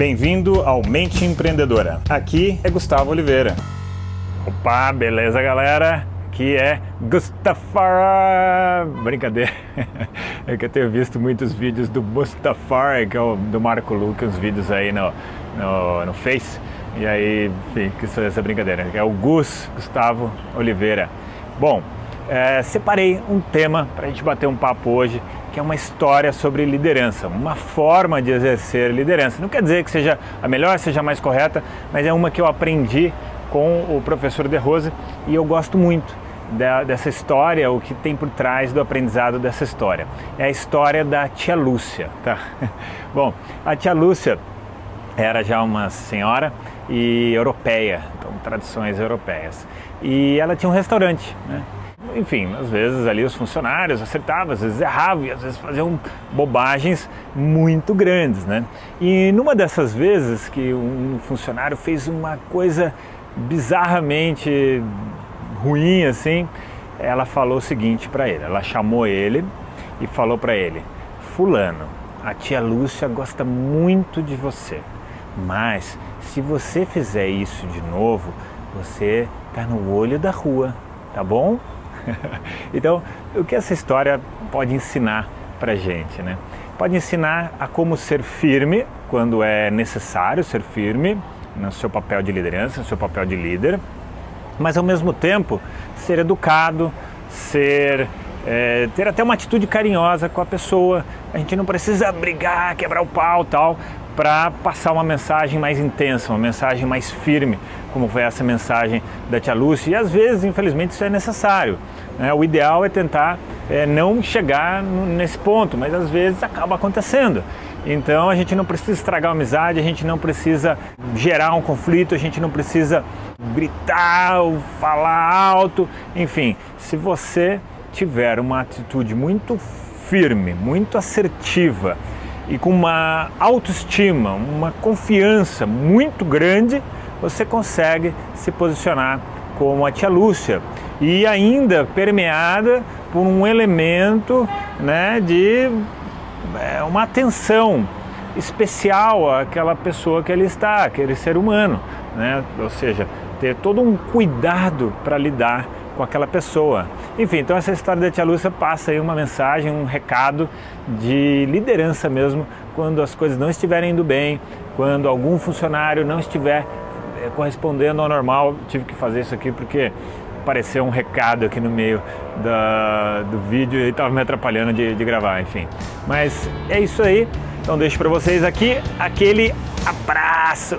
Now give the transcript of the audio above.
Bem-vindo ao Mente Empreendedora. Aqui é Gustavo Oliveira. Opa, beleza, galera? Aqui é Gustafara. Brincadeira. É que eu tenho visto muitos vídeos do Mustafar, que é o do Marco Luque, uns vídeos aí no, no, no Face. E aí, enfim, isso, essa brincadeira. É o Gus Gustavo Oliveira. Bom, é, separei um tema para a gente bater um papo hoje que é uma história sobre liderança, uma forma de exercer liderança. Não quer dizer que seja a melhor, seja a mais correta, mas é uma que eu aprendi com o professor De Rose e eu gosto muito dessa história, o que tem por trás do aprendizado dessa história. É a história da tia Lúcia, tá? Bom, a tia Lúcia era já uma senhora e europeia, então tradições europeias. E ela tinha um restaurante, né? Enfim, às vezes ali os funcionários acertavam, às vezes erravam e às vezes faziam bobagens muito grandes, né? E numa dessas vezes que um funcionário fez uma coisa bizarramente ruim assim, ela falou o seguinte para ele, ela chamou ele e falou para ele: "Fulano, a tia Lúcia gosta muito de você, mas se você fizer isso de novo, você tá no olho da rua, tá bom?" então, o que essa história pode ensinar para gente, né? Pode ensinar a como ser firme quando é necessário ser firme no seu papel de liderança, no seu papel de líder, mas ao mesmo tempo ser educado, ser é, ter até uma atitude carinhosa com a pessoa. A gente não precisa brigar, quebrar o pau, tal, para passar uma mensagem mais intensa, uma mensagem mais firme, como foi essa mensagem da tia Lúcia. E às vezes, infelizmente, isso é necessário. Né? O ideal é tentar é, não chegar nesse ponto, mas às vezes acaba acontecendo. Então a gente não precisa estragar a amizade, a gente não precisa gerar um conflito, a gente não precisa gritar ou falar alto. Enfim, se você tiver uma atitude muito firme, muito assertiva, e com uma autoestima, uma confiança muito grande, você consegue se posicionar como a tia Lúcia e ainda permeada por um elemento né, de é, uma atenção especial àquela pessoa que ele está, aquele ser humano, né? ou seja, ter todo um cuidado para lidar com aquela pessoa. Enfim, então essa história da tia Lúcia passa aí uma mensagem, um recado de liderança mesmo, quando as coisas não estiverem indo bem, quando algum funcionário não estiver eh, correspondendo ao normal. Tive que fazer isso aqui porque apareceu um recado aqui no meio da, do vídeo e estava me atrapalhando de, de gravar, enfim. Mas é isso aí. Então deixo para vocês aqui aquele abraço.